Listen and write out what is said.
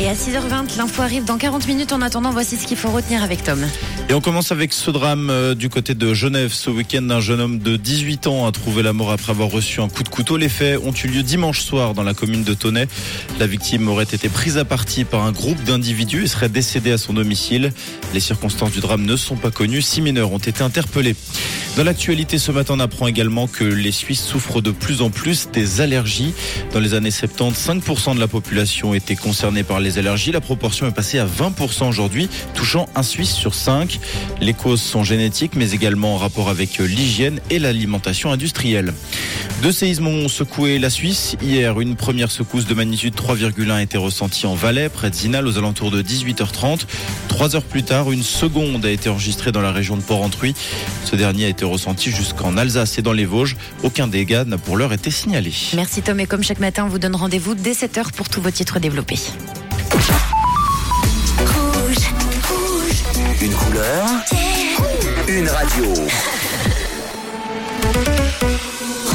Et à 6h20, l'info arrive dans 40 minutes. En attendant, voici ce qu'il faut retenir avec Tom. Et on commence avec ce drame euh, du côté de Genève. Ce week-end, un jeune homme de 18 ans a trouvé la mort après avoir reçu un coup de couteau. Les faits ont eu lieu dimanche soir dans la commune de Tonnet. La victime aurait été prise à partie par un groupe d'individus et serait décédée à son domicile. Les circonstances du drame ne sont pas connues. Six mineurs ont été interpellés. Dans l'actualité ce matin, on apprend également que les Suisses souffrent de plus en plus des allergies. Dans les années 70, 5% de la population était concernée par les allergies. La proportion est passée à 20% aujourd'hui, touchant un Suisse sur 5. Les causes sont génétiques, mais également en rapport avec l'hygiène et l'alimentation industrielle. Deux séismes ont secoué la Suisse. Hier, une première secousse de magnitude 3,1 a été ressentie en Valais, près de Zinal, aux alentours de 18h30. Trois heures plus tard, une seconde a été enregistrée dans la région de Port-Entruy. Ce dernier a été ressenti jusqu'en Alsace et dans les Vosges. Aucun dégât n'a pour l'heure été signalé. Merci Tom. Et comme chaque matin, on vous donne rendez-vous dès 7h pour tous vos titres développés. Une couleur, une radio.